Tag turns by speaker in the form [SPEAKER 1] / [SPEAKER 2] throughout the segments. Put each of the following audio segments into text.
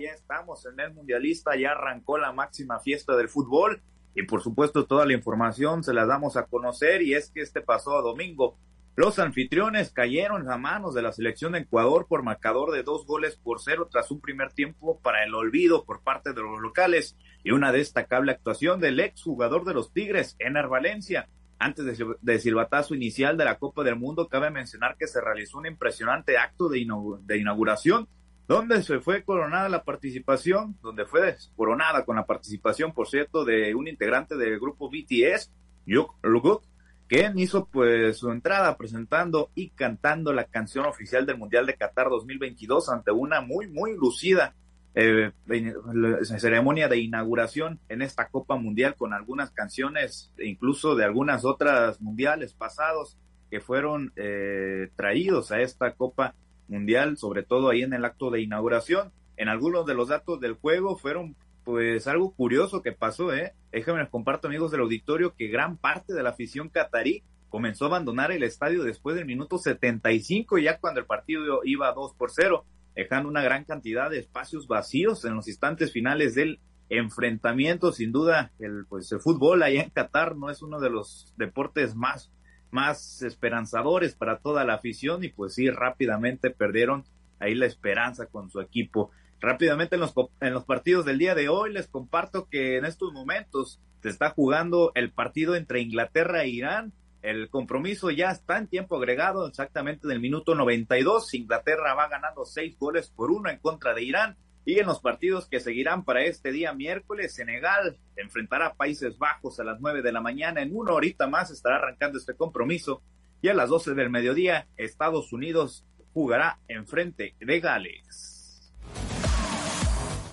[SPEAKER 1] ya, estamos en el mundialista, ya arrancó la máxima fiesta del fútbol y por supuesto toda la información se la damos a conocer y es que este pasó domingo los anfitriones cayeron a manos de la selección de Ecuador por marcador de dos goles por cero tras un primer tiempo para el olvido por parte de los locales y una destacable actuación del ex jugador de los Tigres, Ener Valencia. Antes de, silbatazo inicial de la Copa del Mundo, cabe mencionar que se realizó un impresionante acto de inauguración donde se fue coronada la participación, donde fue coronada con la participación, por cierto, de un integrante del grupo BTS, Yuk Lugut, quien hizo pues su entrada presentando y cantando la canción oficial del Mundial de Qatar 2022 ante una muy, muy lucida eh, ceremonia de inauguración en esta Copa Mundial con algunas canciones, incluso de algunas otras mundiales pasados que fueron eh, traídos a esta Copa Mundial, sobre todo ahí en el acto de inauguración. En algunos de los datos del juego fueron pues algo curioso que pasó, ¿eh? Déjenme les comparto, amigos del auditorio, que gran parte de la afición catarí comenzó a abandonar el estadio después del minuto 75, ya cuando el partido iba 2 por 0, dejando una gran cantidad de espacios vacíos en los instantes finales del enfrentamiento. Sin duda, el, pues, el fútbol allá en Qatar no es uno de los deportes más, más esperanzadores para toda la afición y pues sí, rápidamente perdieron ahí la esperanza con su equipo. Rápidamente en los, en los partidos del día de hoy les comparto que en estos momentos se está jugando el partido entre Inglaterra e Irán. El compromiso ya está en tiempo agregado, exactamente en el minuto 92. Inglaterra va ganando seis goles por uno en contra de Irán. Y en los partidos que seguirán para este día miércoles, Senegal enfrentará a Países Bajos a las nueve de la mañana. En una horita más estará arrancando este compromiso. Y a las doce del mediodía, Estados Unidos jugará en frente de Gales.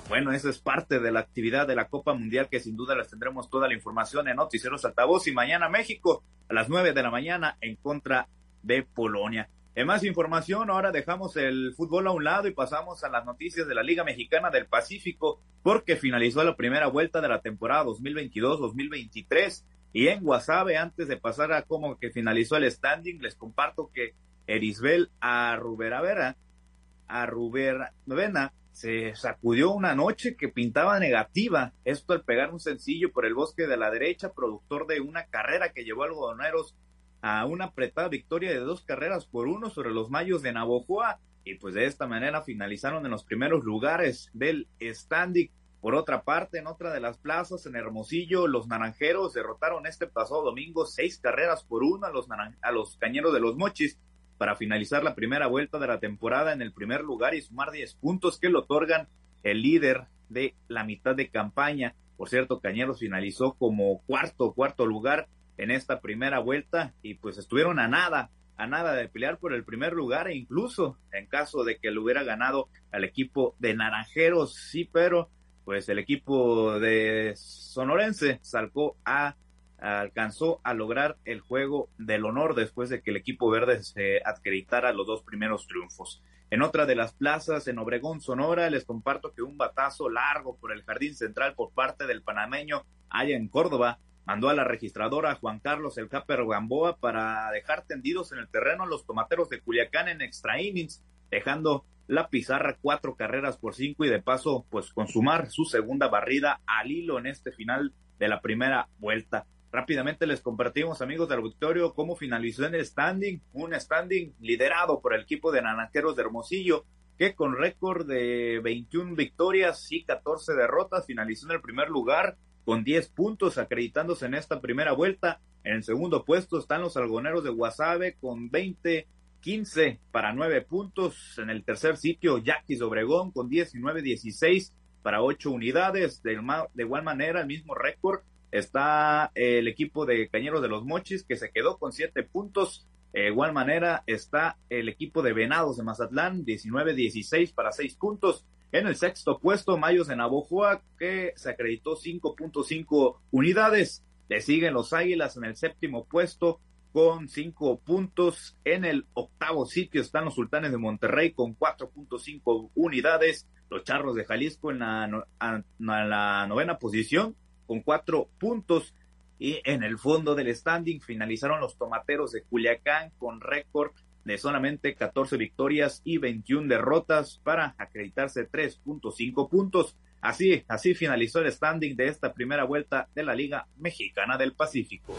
[SPEAKER 1] Bueno, eso es parte de la actividad de la Copa Mundial que sin duda les tendremos toda la información en Noticieros Altavoz y mañana México a las nueve de la mañana en contra de Polonia. En más información, ahora dejamos el fútbol a un lado y pasamos a las noticias de la Liga Mexicana del Pacífico porque finalizó la primera vuelta de la temporada 2022-2023 y en Guasave, antes de pasar a cómo que finalizó el standing, les comparto que Erisbel a Ruberavera, a Ruber Novena, se sacudió una noche que pintaba negativa. Esto al pegar un sencillo por el bosque de la derecha, productor de una carrera que llevó a algodoneros a una apretada victoria de dos carreras por uno sobre los Mayos de Navojoa. Y pues de esta manera finalizaron en los primeros lugares del standing. Por otra parte, en otra de las plazas, en Hermosillo, los naranjeros derrotaron este pasado domingo seis carreras por uno a los, a los cañeros de los mochis para finalizar la primera vuelta de la temporada en el primer lugar y sumar 10 puntos que le otorgan el líder de la mitad de campaña. Por cierto, Cañeros finalizó como cuarto, cuarto lugar en esta primera vuelta y pues estuvieron a nada, a nada de pelear por el primer lugar e incluso en caso de que lo hubiera ganado al equipo de Naranjeros, sí, pero pues el equipo de Sonorense salcó a alcanzó a lograr el juego del honor después de que el equipo verde se acreditara los dos primeros triunfos. En otra de las plazas, en Obregón, Sonora, les comparto que un batazo largo por el jardín central por parte del panameño allá en Córdoba mandó a la registradora Juan Carlos El Caper Gamboa para dejar tendidos en el terreno a los tomateros de Culiacán en extra innings, dejando la pizarra cuatro carreras por cinco y de paso pues consumar su segunda barrida al hilo en este final de la primera vuelta. Rápidamente les compartimos, amigos del auditorio, cómo finalizó en el standing, un standing liderado por el equipo de Naranjeros de Hermosillo, que con récord de 21 victorias y 14 derrotas finalizó en el primer lugar con 10 puntos, acreditándose en esta primera vuelta. En el segundo puesto están los algoneros de Guasave con 20, 15 para 9 puntos. En el tercer sitio, Yaquis Obregón con 19, 16 para 8 unidades. De, de igual manera, el mismo récord Está el equipo de Cañeros de los Mochis que se quedó con siete puntos. De igual manera está el equipo de Venados de Mazatlán, 19-16 para seis puntos. En el sexto puesto, Mayos de Navojoa, que se acreditó 5.5 unidades. Le siguen los Águilas en el séptimo puesto con cinco puntos. En el octavo sitio están los Sultanes de Monterrey con 4.5 unidades. Los Charros de Jalisco en la, en la novena posición con cuatro puntos. Y en el fondo del standing finalizaron los tomateros de Culiacán con récord de solamente 14 victorias y 21 derrotas para acreditarse 3.5 puntos. Así, así finalizó el standing de esta primera vuelta de la Liga Mexicana del Pacífico.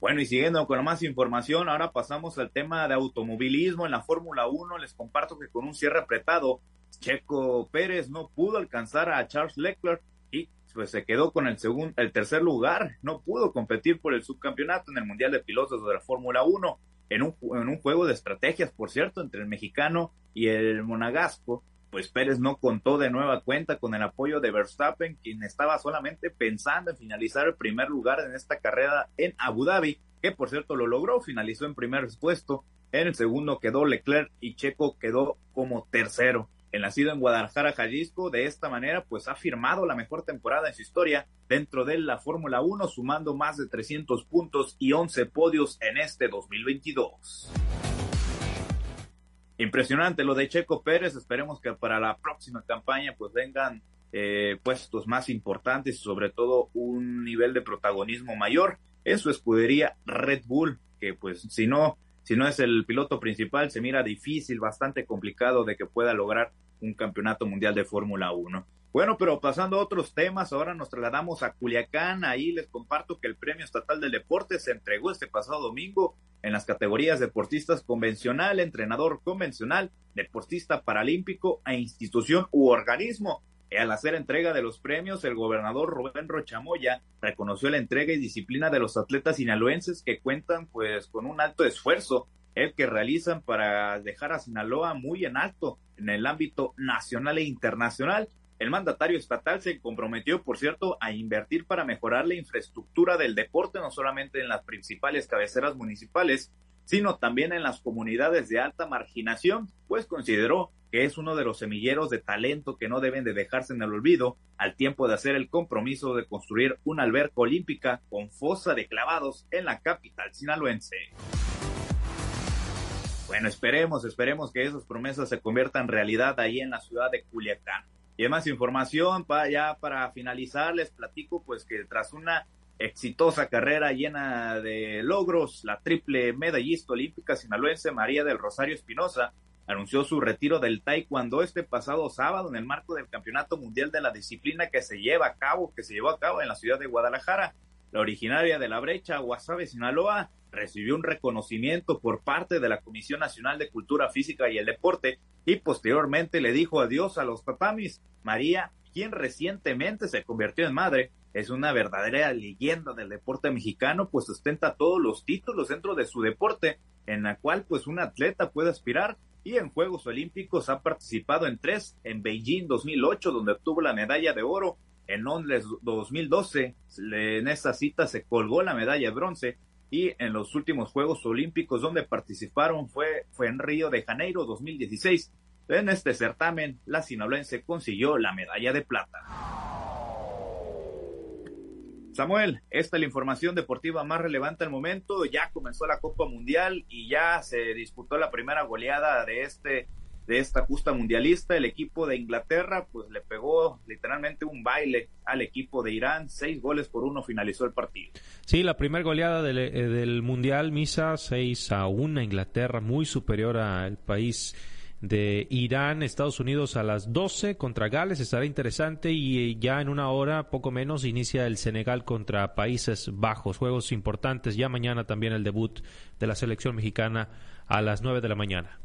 [SPEAKER 1] Bueno, y siguiendo con más información, ahora pasamos al tema de automovilismo en la Fórmula 1. Les comparto que con un cierre apretado, Checo Pérez no pudo alcanzar a Charles Leclerc y pues se quedó con el segundo, el tercer lugar. No pudo competir por el subcampeonato en el Mundial de Pilotos de la Fórmula 1 en un, en un juego de estrategias, por cierto, entre el mexicano y el monagasco pues Pérez no contó de nueva cuenta con el apoyo de Verstappen, quien estaba solamente pensando en finalizar el primer lugar en esta carrera en Abu Dhabi, que por cierto lo logró, finalizó en primer puesto, en el segundo quedó Leclerc y Checo quedó como tercero. El nacido en Guadalajara, Jalisco, de esta manera, pues ha firmado la mejor temporada en su historia dentro de la Fórmula 1, sumando más de 300 puntos y 11 podios en este 2022. Impresionante lo de Checo Pérez, esperemos que para la próxima campaña pues vengan eh, puestos más importantes y sobre todo un nivel de protagonismo mayor en su escudería Red Bull, que pues si no, si no es el piloto principal, se mira difícil, bastante complicado de que pueda lograr un campeonato mundial de Fórmula 1. Bueno, pero pasando a otros temas, ahora nos trasladamos a Culiacán. Ahí les comparto que el Premio Estatal del Deporte se entregó este pasado domingo en las categorías deportistas convencional, entrenador convencional, deportista paralímpico e institución u organismo. Y al hacer entrega de los premios, el gobernador Rubén Rochamoya reconoció la entrega y disciplina de los atletas sinaloenses que cuentan pues con un alto esfuerzo, el que realizan para dejar a Sinaloa muy en alto en el ámbito nacional e internacional el mandatario estatal se comprometió, por cierto, a invertir para mejorar la infraestructura del deporte, no solamente en las principales cabeceras municipales, sino también en las comunidades de alta marginación, pues consideró que es uno de los semilleros de talento que no deben de dejarse en el olvido al tiempo de hacer el compromiso de construir una alberca olímpica con fosa de clavados en la capital sinaloense. Bueno, esperemos, esperemos que esas promesas se conviertan en realidad ahí en la ciudad de Culiacán. Y más información, para, ya para finalizar, les platico pues que tras una exitosa carrera llena de logros, la triple medallista olímpica sinaloense María del Rosario Espinosa anunció su retiro del taekwondo este pasado sábado en el marco del Campeonato Mundial de la Disciplina que se lleva a cabo, que se llevó a cabo en la ciudad de Guadalajara. La originaria de la brecha, Guasave, Sinaloa, recibió un reconocimiento por parte de la Comisión Nacional de Cultura Física y el Deporte y posteriormente le dijo adiós a los tatamis. María, quien recientemente se convirtió en madre, es una verdadera leyenda del deporte mexicano, pues ostenta todos los títulos dentro de su deporte, en la cual pues un atleta puede aspirar y en Juegos Olímpicos ha participado en tres, en Beijing 2008, donde obtuvo la medalla de oro, en Londres 2012, en esta cita se colgó la medalla de bronce y en los últimos Juegos Olímpicos donde participaron fue, fue en Río de Janeiro 2016. En este certamen, la sinaloense consiguió la medalla de plata. Samuel, esta es la información deportiva más relevante al momento. Ya comenzó la Copa Mundial y ya se disputó la primera goleada de este de esta justa mundialista. El equipo de Inglaterra pues le pegó literalmente un baile al equipo de Irán. Seis goles por uno finalizó el partido.
[SPEAKER 2] Sí, la primera goleada del, eh, del mundial, Misa, seis a una. Inglaterra muy superior al país de Irán, Estados Unidos a las 12 contra Gales, estará interesante y eh, ya en una hora, poco menos, inicia el Senegal contra Países Bajos, juegos importantes, ya mañana también el debut de la selección mexicana a las 9 de la mañana.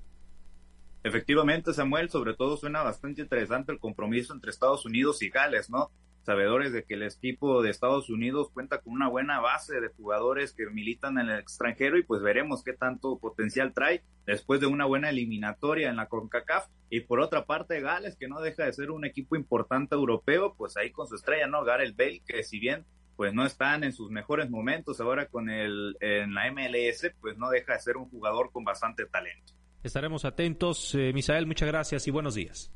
[SPEAKER 1] Efectivamente, Samuel, sobre todo suena bastante interesante el compromiso entre Estados Unidos y Gales, ¿no? Sabedores de que el equipo de Estados Unidos cuenta con una buena base de jugadores que militan en el extranjero y pues veremos qué tanto potencial trae después de una buena eliminatoria en la CONCACAF. Y por otra parte, Gales, que no deja de ser un equipo importante europeo, pues ahí con su estrella, ¿no? Gareth Bale, que si bien pues no están en sus mejores momentos ahora con el en la MLS, pues no deja de ser un jugador con bastante talento.
[SPEAKER 2] Estaremos atentos. Eh, Misael, muchas gracias y buenos días.